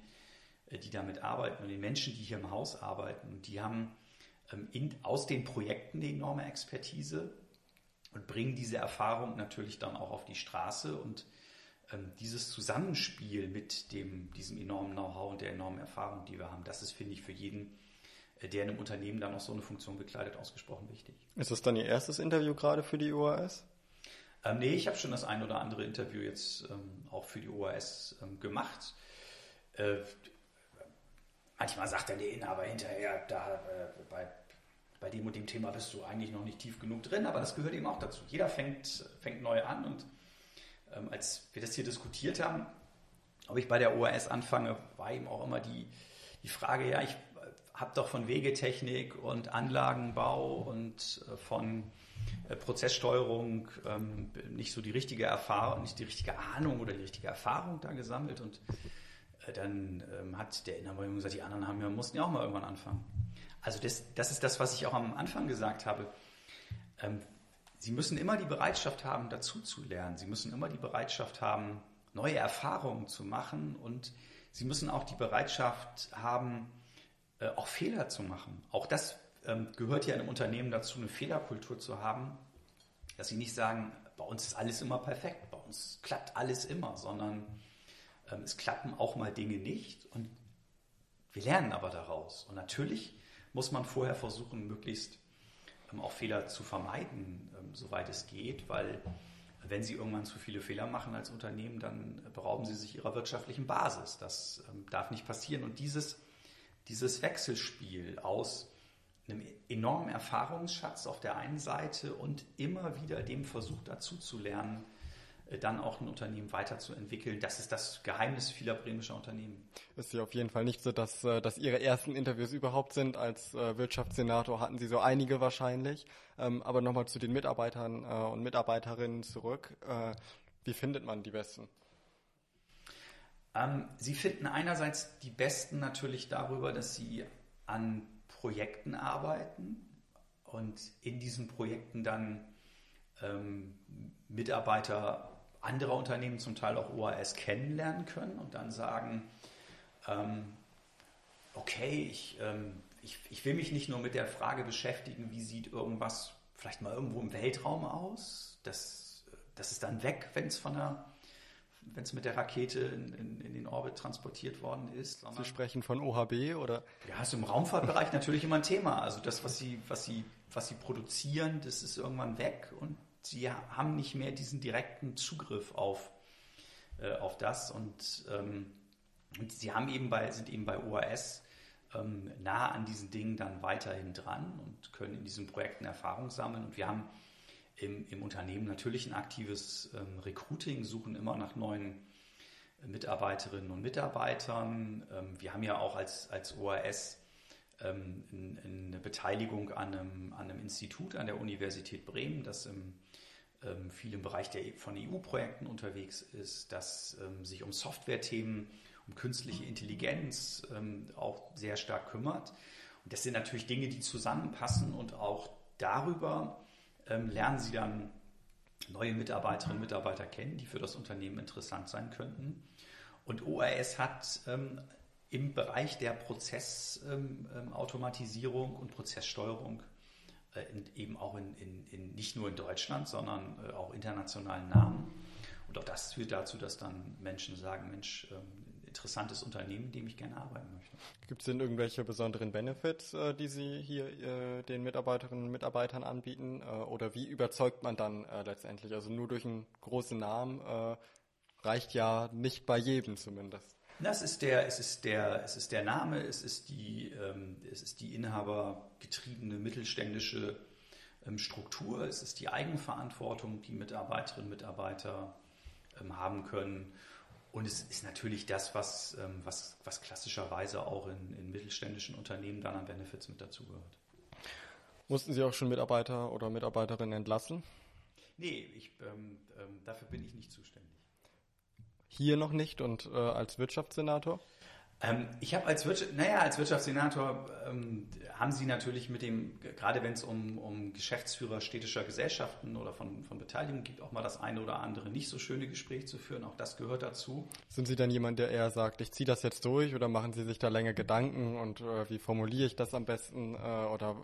die damit arbeiten und den Menschen, die hier im Haus arbeiten. Die haben in, aus den Projekten eine enorme Expertise und bringen diese Erfahrung natürlich dann auch auf die Straße und ähm, dieses Zusammenspiel mit dem, diesem enormen Know-how und der enormen Erfahrung, die wir haben, das ist, finde ich, für jeden, äh, der in einem Unternehmen dann auch so eine Funktion bekleidet, ausgesprochen wichtig. Ist das dann Ihr erstes Interview gerade für die OAS? Ähm, nee, ich habe schon das ein oder andere Interview jetzt ähm, auch für die OAS ähm, gemacht. Äh, manchmal sagt dann der Inhaber hinterher, da äh, bei, bei dem und dem Thema bist du eigentlich noch nicht tief genug drin, aber das gehört eben auch dazu. Jeder fängt, fängt neu an und ähm, als wir das hier diskutiert haben, ob ich bei der ORS anfange, war eben auch immer die, die Frage, ja, ich habe doch von Wegetechnik und Anlagenbau und äh, von äh, Prozesssteuerung ähm, nicht so die richtige Erfahrung, nicht die richtige Ahnung oder die richtige Erfahrung da gesammelt. Und äh, dann ähm, hat der Inhaber gesagt, die anderen haben ja, mussten ja auch mal irgendwann anfangen. Also das, das ist das, was ich auch am Anfang gesagt habe. Ähm, Sie müssen immer die Bereitschaft haben, dazu zu lernen. Sie müssen immer die Bereitschaft haben, neue Erfahrungen zu machen und Sie müssen auch die Bereitschaft haben, äh, auch Fehler zu machen. Auch das ähm, gehört ja einem Unternehmen dazu, eine Fehlerkultur zu haben, dass Sie nicht sagen, bei uns ist alles immer perfekt, bei uns klappt alles immer, sondern es klappen auch mal Dinge nicht und wir lernen aber daraus. Und natürlich muss man vorher versuchen, möglichst ähm, auch Fehler zu vermeiden, ähm, soweit es geht, weil wenn Sie irgendwann zu viele Fehler machen als Unternehmen, dann berauben Sie sich Ihrer wirtschaftlichen Basis. Das ähm, darf nicht passieren. Und dieses, dieses Wechselspiel aus einem enormen Erfahrungsschatz auf der einen Seite und immer wieder dem Versuch dazu zu lernen, dann auch ein Unternehmen weiterzuentwickeln. Das ist das Geheimnis vieler bremischer Unternehmen. Ist ja auf jeden Fall nicht so, dass, äh, dass Ihre ersten Interviews überhaupt sind. Als äh, Wirtschaftssenator hatten Sie so einige wahrscheinlich. Ähm, aber nochmal zu den Mitarbeitern und Mitarbeiterinnen zurück. Wie findet man die Besten? Ähm, sie finden einerseits die Besten natürlich darüber, dass sie an Projekten arbeiten und in diesen Projekten dann ähm, Mitarbeiter anderer Unternehmen, zum Teil auch OAS, kennenlernen können und dann sagen, ähm, okay, ich, ähm, ich, ich will mich nicht nur mit der Frage beschäftigen, wie sieht irgendwas vielleicht mal irgendwo im Weltraum aus, das, das ist dann weg, wenn es von der wenn es mit der Rakete in, in, in, den Orbit transportiert worden ist. Sie sprechen von OHB oder? Ja, ist im Raumfahrtbereich natürlich immer ein Thema. Also das, was Sie, was Sie, was Sie produzieren, das ist irgendwann weg und sie haben nicht mehr diesen direkten Zugriff auf, äh, auf das und, ähm, und sie haben eben bei, sind eben bei OAS ähm, nah an diesen Dingen dann weiterhin dran und können in diesen Projekten Erfahrung sammeln. Und wir haben im, im Unternehmen natürlich ein aktives ähm, Recruiting, suchen immer nach neuen Mitarbeiterinnen und Mitarbeitern. Ähm, wir haben ja auch als, als OAS ähm, eine Beteiligung an einem, an einem Institut an der Universität Bremen, das im, ähm, viel im Bereich der, von EU-Projekten unterwegs ist, das ähm, sich um Software-Themen, um künstliche Intelligenz ähm, auch sehr stark kümmert. Und das sind natürlich Dinge, die zusammenpassen und auch darüber ähm, lernen Sie dann neue Mitarbeiterinnen und Mitarbeiter kennen, die für das Unternehmen interessant sein könnten. Und ORS hat ähm, im Bereich der Prozessautomatisierung ähm, ähm und Prozesssteuerung äh, in, eben auch in, in, in, nicht nur in Deutschland, sondern äh, auch internationalen Namen. Und auch das führt dazu, dass dann Menschen sagen, Mensch, ähm, interessantes Unternehmen, in dem ich gerne arbeiten möchte. Gibt es denn irgendwelche besonderen Benefits, äh, die Sie hier den Mitarbeiterinnen und Mitarbeitern anbieten? Oder wie überzeugt man dann letztendlich? Also nur durch einen großen Namen reicht ja nicht bei jedem zumindest. Das ist der, es ist der, es ist der Name, es ist die, ähm, es ist die inhabergetriebene mittelständische ähm, Struktur, es ist die Eigenverantwortung, die Mitarbeiterinnen und Mitarbeiter ähm, haben können. Und es ist natürlich das, was, ähm, was, was klassischerweise auch in, in mittelständischen Unternehmen dann an Benefits mit dazugehört. Mussten Sie auch schon Mitarbeiter oder Mitarbeiterinnen entlassen? Nee, ich, ähm, ähm, dafür bin ich nicht zuständig. Hier noch nicht und äh, als Wirtschaftssenator? Ähm, ich habe als, Wirtschaft, naja, als Wirtschaftssenator ähm, haben Sie natürlich mit dem, gerade wenn es um, um Geschäftsführer städtischer Gesellschaften oder von, von Beteiligung gibt, auch mal das eine oder andere nicht so schöne Gespräch zu führen. Auch das gehört dazu. Sind Sie dann jemand, der eher sagt, ich ziehe das jetzt durch oder machen Sie sich da länger Gedanken und äh, wie formuliere ich das am besten äh, oder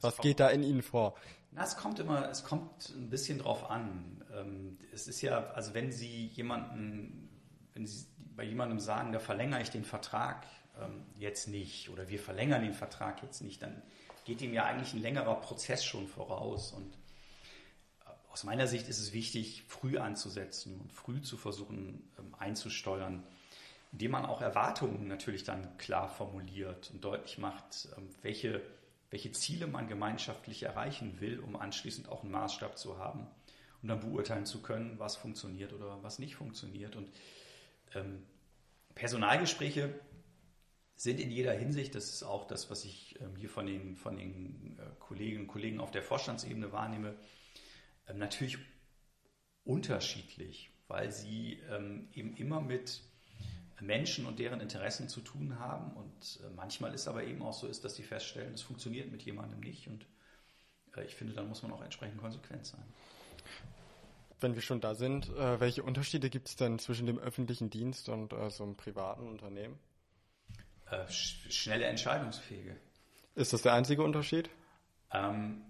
was geht da in Ihnen vor? Na, es kommt immer, es kommt ein bisschen drauf an. Ähm, es ist ja, also wenn Sie jemanden, wenn Sie bei jemandem sagen, da verlängere ich den Vertrag ähm, jetzt nicht oder wir verlängern den Vertrag jetzt nicht, dann geht ihm ja eigentlich ein längerer Prozess schon voraus. Und äh, aus meiner Sicht ist es wichtig, früh anzusetzen und früh zu versuchen ähm, einzusteuern, indem man auch Erwartungen natürlich dann klar formuliert und deutlich macht, welche, welche Ziele man gemeinschaftlich erreichen will, um anschließend auch einen Maßstab zu haben und dann beurteilen zu können, was funktioniert oder was nicht funktioniert. Und ähm, Personalgespräche sind in jeder Hinsicht, das ist auch das, was ich ähm, hier von den, von den äh, Kolleginnen und Kollegen auf der Vorstandsebene wahrnehme, ähm, natürlich unterschiedlich, weil sie ähm, eben immer mit Menschen und deren Interessen zu tun haben. Und äh, manchmal ist aber eben auch so ist, dass sie feststellen, es funktioniert mit jemandem nicht. Und äh, ich finde, dann muss man auch entsprechend konsequent sein wenn wir schon da sind, äh, welche Unterschiede gibt es denn zwischen dem öffentlichen Dienst und so einem privaten Unternehmen? Sch schnelle Entscheidungsfähige. Ist das der einzige Unterschied? Ähm,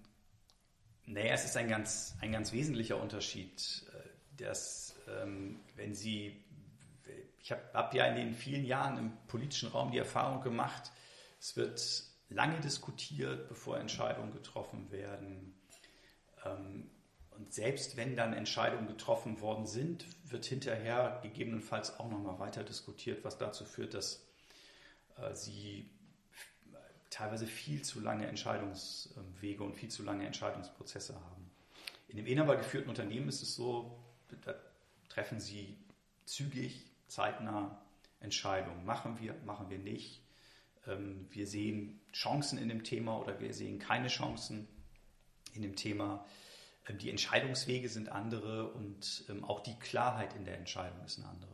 naja, es ist ein ganz, ein ganz wesentlicher Unterschied, dass ähm, wenn Sie, ich habe hab ja in den vielen Jahren im politischen Raum die Erfahrung gemacht, es wird lange diskutiert, bevor Entscheidungen getroffen werden. Ähm, und selbst wenn dann Entscheidungen getroffen worden sind, wird hinterher gegebenenfalls auch nochmal weiter diskutiert, was dazu führt, dass äh, sie teilweise viel zu lange Entscheidungswege und viel zu lange Entscheidungsprozesse haben. In dem inhabergeführten Unternehmen ist es so, da treffen sie zügig, zeitnah Entscheidungen. Machen wir, machen wir nicht. Ähm, wir sehen Chancen in dem Thema oder wir sehen keine Chancen in dem Thema. Ähm, die Entscheidungswege sind andere und ähm, auch die Klarheit in der Entscheidung ist eine andere.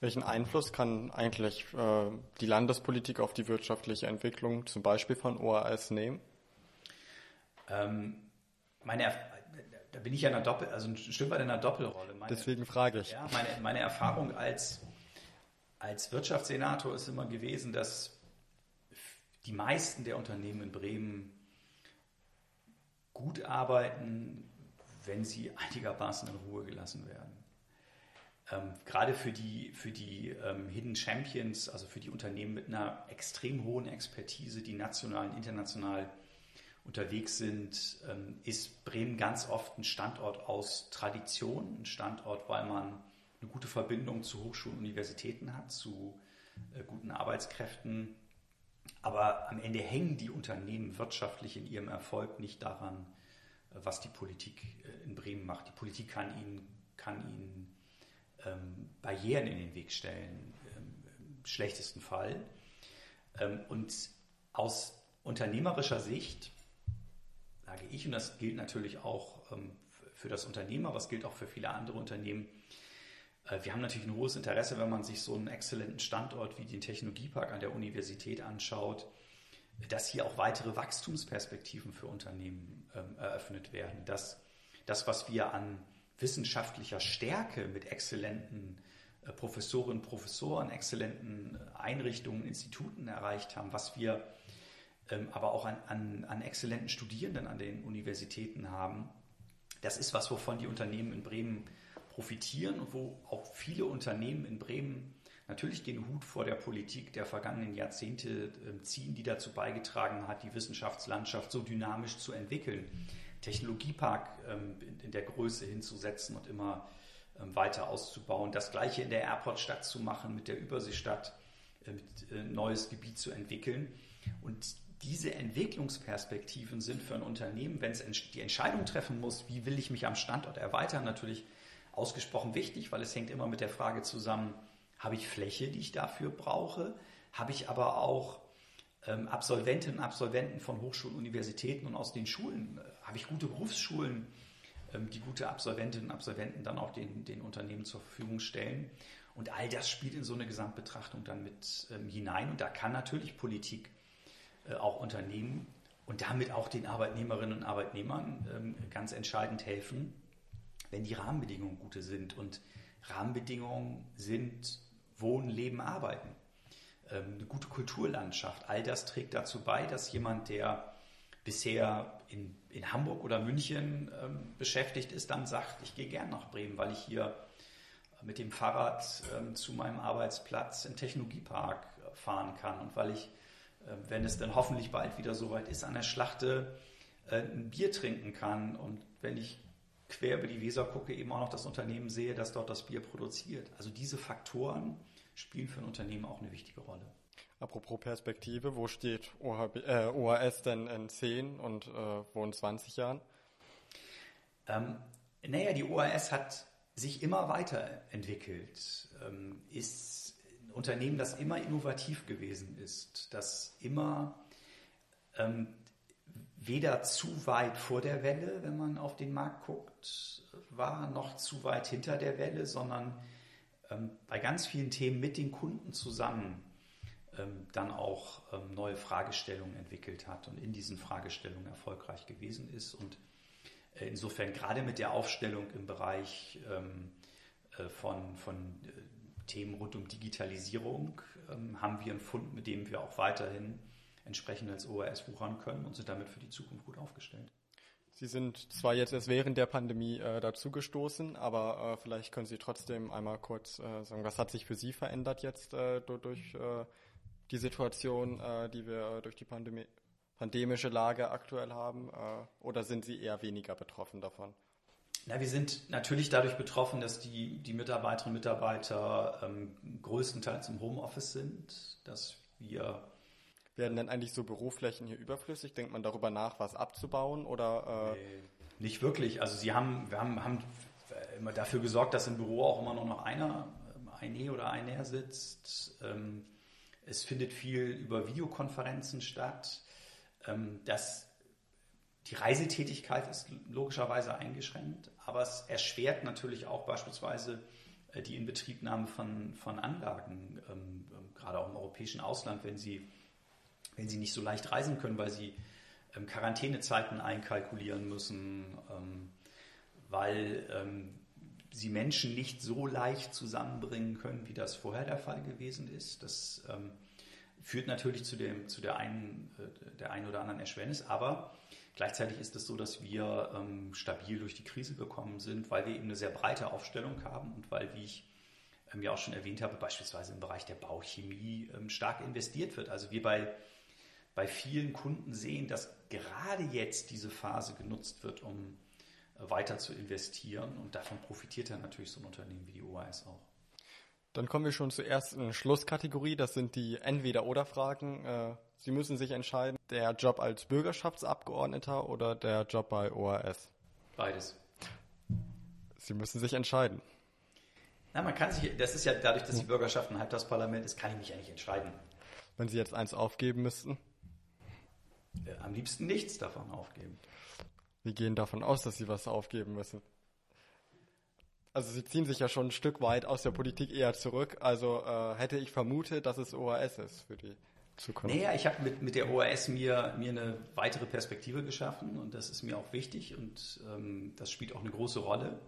Welchen Einfluss kann eigentlich äh, die Landespolitik auf die wirtschaftliche Entwicklung zum Beispiel von OAS nehmen? Meine, da bin ich ja in einer Doppel, also ein Stück weit in einer Doppelrolle. Meine, Deswegen frage ich. Ja, meine, meine Erfahrung als, als Wirtschaftssenator ist immer gewesen, dass die meisten der Unternehmen in Bremen gut arbeiten, wenn sie einigermaßen in Ruhe gelassen werden. Ähm, gerade für die, für die ähm, Hidden Champions, also für die Unternehmen mit einer extrem hohen Expertise, die national und international unterwegs sind, ähm, ist Bremen ganz oft ein Standort aus Tradition, ein Standort, weil man eine gute Verbindung zu Hochschulen und Universitäten hat, zu äh, guten Arbeitskräften. Aber am Ende hängen die Unternehmen wirtschaftlich in ihrem Erfolg nicht daran, was die Politik äh, in Bremen macht. Die Politik kann ihnen, kann ihnen ähm, Barrieren in den Weg stellen, ähm, im schlechtesten Fall. Ähm, und aus unternehmerischer Sicht sage ich, und das gilt natürlich auch ähm, für das Unternehmen, aber es gilt auch für viele andere Unternehmen, äh, wir haben natürlich ein hohes Interesse, wenn man sich so einen exzellenten Standort wie den Technologiepark an der Universität anschaut, dass hier auch weitere Wachstumsperspektiven für Unternehmen ähm, eröffnet werden. Dass das, was wir an wissenschaftlicher Stärke mit exzellenten äh, Professorinnen und Professoren, exzellenten Einrichtungen, Instituten erreicht haben, was wir ähm, aber auch an, an, an exzellenten Studierenden an den Universitäten haben, das ist was, wovon die Unternehmen in Bremen profitieren und wo auch viele Unternehmen in Bremen natürlich den Hut vor der Politik der vergangenen Jahrzehnte ähm, ziehen, die dazu beigetragen hat, die Wissenschaftslandschaft so dynamisch zu entwickeln, Technologiepark ähm, in der Größe hinzusetzen und immer ähm, weiter auszubauen. Das gleiche in der Airportstadt zu machen, mit der Überseestadt ein äh, neues Gebiet zu entwickeln. Und diese Entwicklungsperspektiven sind für ein Unternehmen, wenn es die Entscheidung treffen muss, wie will ich mich am Standort erweitern, natürlich ausgesprochen wichtig, weil es hängt immer mit der Frage zusammen, habe ich Fläche, die ich dafür brauche? Habe ich aber auch ähm, Absolventinnen und Absolventen von Hochschulen, Universitäten und aus den Schulen? Äh, habe ich gute Berufsschulen, ähm, die gute Absolventinnen und Absolventen dann auch den, den Unternehmen zur Verfügung stellen? Und all das spielt in so eine Gesamtbetrachtung dann mit ähm, hinein. Und da kann natürlich Politik äh, auch Unternehmen und damit auch den Arbeitnehmerinnen und Arbeitnehmern ähm, ganz entscheidend helfen, wenn die Rahmenbedingungen gute sind. Und Rahmenbedingungen sind Wohnen, Leben, Arbeiten. Ähm, eine gute Kulturlandschaft. All das trägt dazu bei, dass jemand, der bisher in, in Hamburg oder München ähm, beschäftigt ist, dann sagt, ich gehe gern nach Bremen, weil ich hier mit dem Fahrrad ähm, zu meinem Arbeitsplatz im Technologiepark äh, fahren kann und weil ich, äh, wenn es dann hoffentlich bald wieder soweit ist, an der Schlachte äh, ein Bier trinken kann und wenn ich quer über die Weser gucke, eben auch noch das Unternehmen sehe, das dort das Bier produziert. Also diese Faktoren spielen für ein Unternehmen auch eine wichtige Rolle. Apropos Perspektive, wo steht OHB, äh, OAS denn in 10 und äh, wo in 20 Jahren? Ähm, naja, die OAS hat sich immer weiterentwickelt, ähm, ist ein Unternehmen, das immer innovativ gewesen ist, das immer ähm, weder zu weit vor der Welle, wenn man auf den Markt guckt, war, noch zu weit hinter der Welle, sondern ähm, bei ganz vielen Themen mit den Kunden zusammen ähm, dann auch ähm, neue Fragestellungen entwickelt hat und in diesen Fragestellungen erfolgreich gewesen ist. Und äh, insofern gerade mit der Aufstellung im Bereich ähm, äh, von, von äh, Themen rund um Digitalisierung ähm, haben wir einen Fund, mit dem wir auch weiterhin entsprechend als ORS wuchern können und sind damit für die Zukunft gut aufgestellt. Sie sind zwar jetzt erst während der Pandemie äh, dazugestoßen, aber äh, vielleicht können Sie trotzdem einmal kurz äh, sagen, was hat sich für Sie verändert jetzt äh, durch äh, die Situation, äh, die wir durch die Pandemie, pandemische Lage aktuell haben, oder sind Sie eher weniger betroffen davon? Na, wir sind natürlich dadurch betroffen, dass die, die Mitarbeiterinnen und Mitarbeiter ähm, größtenteils im Homeoffice sind, dass wir werden denn eigentlich so Büroflächen hier überflüssig? Denkt man darüber nach, was abzubauen oder? Äh nee, nicht wirklich. Also sie haben, wir haben, haben immer dafür gesorgt, dass im Büro auch immer noch einer, ein E oder ein R sitzt. Ähm, es findet viel über Videokonferenzen statt. Ähm, das, die Reisetätigkeit ist logischerweise eingeschränkt, aber es erschwert natürlich auch beispielsweise äh, die Inbetriebnahme von, von Anlagen, ähm, gerade auch im europäischen Ausland, wenn sie wenn sie nicht so leicht reisen können, weil sie ähm, Quarantänezeiten einkalkulieren müssen, ähm, weil ähm, sie Menschen nicht so leicht zusammenbringen können, wie das vorher der Fall gewesen ist. Das ähm, führt natürlich zu, dem, zu der, einen, äh, der einen oder anderen Erschwernis, aber gleichzeitig ist es so, dass wir ähm, stabil durch die Krise gekommen sind, weil wir eben eine sehr breite Aufstellung haben und weil, wie ich ähm, ja auch schon erwähnt habe, beispielsweise im Bereich der Bauchemie stark investiert wird. Also wir bei bei vielen Kunden sehen, dass gerade jetzt diese Phase genutzt wird, um äh, weiter zu investieren. Und davon profitiert dann natürlich so ein Unternehmen wie die OAS auch. Dann kommen wir schon zur ersten Schlusskategorie. Das sind die Entweder-Oder-Fragen. Äh, Sie müssen sich entscheiden, der Job als Bürgerschaftsabgeordneter oder der Job bei OAS? Beides. Sie müssen sich entscheiden. Na, man kann sich, das ist ja dadurch, dass die Bürgerschaft ein Halbtagsparlament ist, kann ich mich ja nicht entscheiden. Wenn Sie jetzt eins aufgeben müssten? Äh, am liebsten nichts davon aufgeben. Wir gehen davon aus, dass Sie was aufgeben müssen. Also Sie ziehen sich ja schon ein Stück weit aus der Politik eher zurück. Also äh, hätte ich vermutet, dass es OAS ist für die Zukunft. Naja, ich habe mit, mit der OAS mir, mir eine weitere Perspektive geschaffen und das ist mir auch wichtig und ähm, das spielt auch eine große Rolle.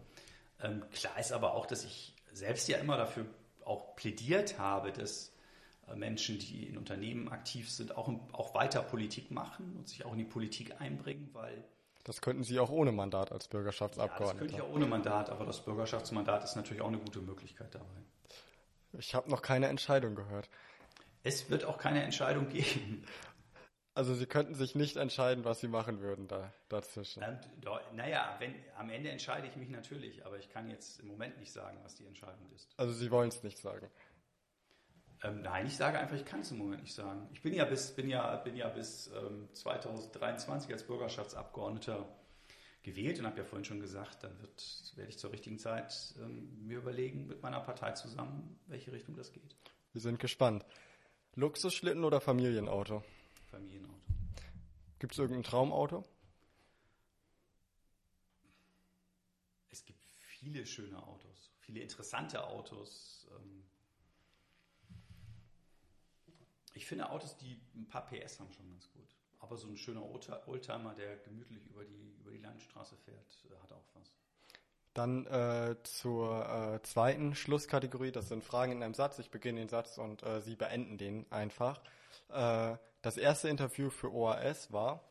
Ähm, klar ist aber auch, dass ich selbst ja immer dafür auch plädiert habe, dass Menschen, die in Unternehmen aktiv sind, auch, auch weiter Politik machen und sich auch in die Politik einbringen, weil das könnten Sie auch ohne Mandat als Bürgerschaftsabgeordneter. Ja, das könnte ich auch ohne Mandat, aber das Bürgerschaftsmandat ist natürlich auch eine gute Möglichkeit dabei. Ich habe noch keine Entscheidung gehört. Es wird auch keine Entscheidung geben. Also Sie könnten sich nicht entscheiden, was Sie machen würden da dazwischen. Naja, wenn, am Ende entscheide ich mich natürlich, aber ich kann jetzt im Moment nicht sagen, was die Entscheidung ist. Also Sie wollen es nicht sagen. Ähm, nein, ich sage einfach, ich kann es im Moment nicht sagen. Ich bin ja bis, bin ja, bin ja bis ähm, 2023 als Bürgerschaftsabgeordneter gewählt und habe ja vorhin schon gesagt, dann wird, werde ich zur richtigen Zeit ähm, mir überlegen mit meiner Partei zusammen, welche Richtung das geht. Wir sind gespannt. Luxusschlitten oder Familienauto? Familienauto. Gibt es irgendein Traumauto? Es gibt viele schöne Autos, viele interessante Autos. Ähm, ich finde Autos, die ein paar PS haben, schon ganz gut. Aber so ein schöner Oldtimer, der gemütlich über die, über die Landstraße fährt, äh, hat auch was. Dann äh, zur äh, zweiten Schlusskategorie, das sind Fragen in einem Satz. Ich beginne den Satz und äh, Sie beenden den einfach. Äh, das erste Interview für OAS war?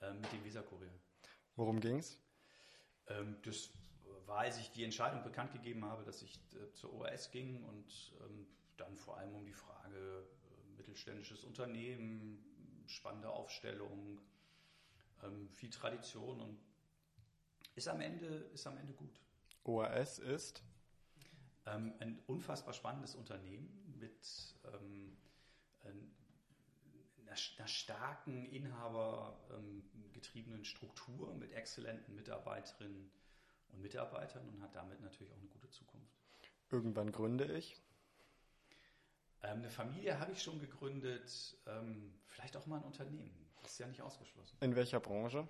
Ähm, mit dem Visa-Kurier. Worum ging's? Ähm, das war, als ich die Entscheidung bekannt gegeben habe, dass ich äh, zur OAS ging und ähm, dann vor allem um die Frage, mittelständisches Unternehmen, spannende Aufstellung, ähm, viel Tradition und ist am Ende, ist am Ende gut. OAS ist? Ähm, ein unfassbar spannendes Unternehmen mit ähm, einer, einer, starken inhabergetriebenen Struktur, mit exzellenten Mitarbeiterinnen und Mitarbeitern und hat damit natürlich auch eine gute Zukunft. Irgendwann gründe ich. Ähm, eine Familie habe ich schon gegründet, ähm, vielleicht auch mal ein Unternehmen. Das ist ja nicht ausgeschlossen. In welcher Branche?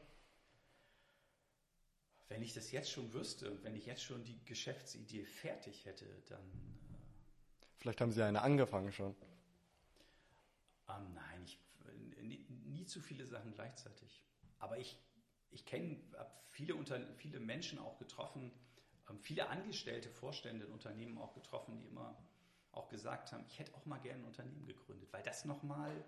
Wenn ich das jetzt schon wüsste, wenn ich jetzt schon die Geschäftsidee fertig hätte, dann. Äh, vielleicht haben Sie eine angefangen schon. Ähm, nein, ich, nie, nie, zu viele Sachen gleichzeitig. Aber ich, ich kenne, viele, viele Menschen auch getroffen, ähm, viele Angestellte, Vorstände in Unternehmen auch getroffen, die immer auch gesagt haben, ich hätte auch mal gerne ein Unternehmen gegründet, weil das nochmal,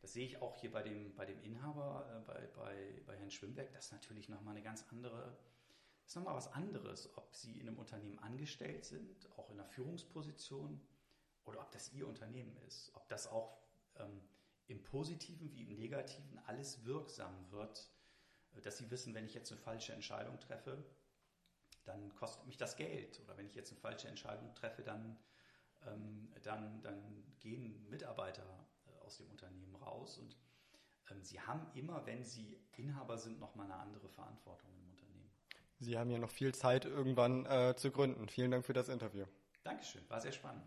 das sehe ich auch hier bei dem, bei dem Inhaber, äh, bei, bei, bei Herrn Schwimberg, das ist natürlich nochmal eine ganz andere, das ist nochmal was anderes, ob Sie in einem Unternehmen angestellt sind, auch in einer Führungsposition, oder ob das Ihr Unternehmen ist, ob das auch ähm, im Positiven wie im Negativen alles wirksam wird, äh, dass Sie wissen, wenn ich jetzt eine falsche Entscheidung treffe, dann kostet mich das Geld. Oder wenn ich jetzt eine falsche Entscheidung treffe, dann ähm, dann, dann gehen Mitarbeiter äh, aus dem Unternehmen raus und ähm, sie haben immer, wenn sie Inhaber sind, nochmal eine andere Verantwortung im Unternehmen. Sie haben ja noch viel Zeit, irgendwann äh, zu gründen. Vielen Dank für das Interview. Dankeschön, war sehr spannend.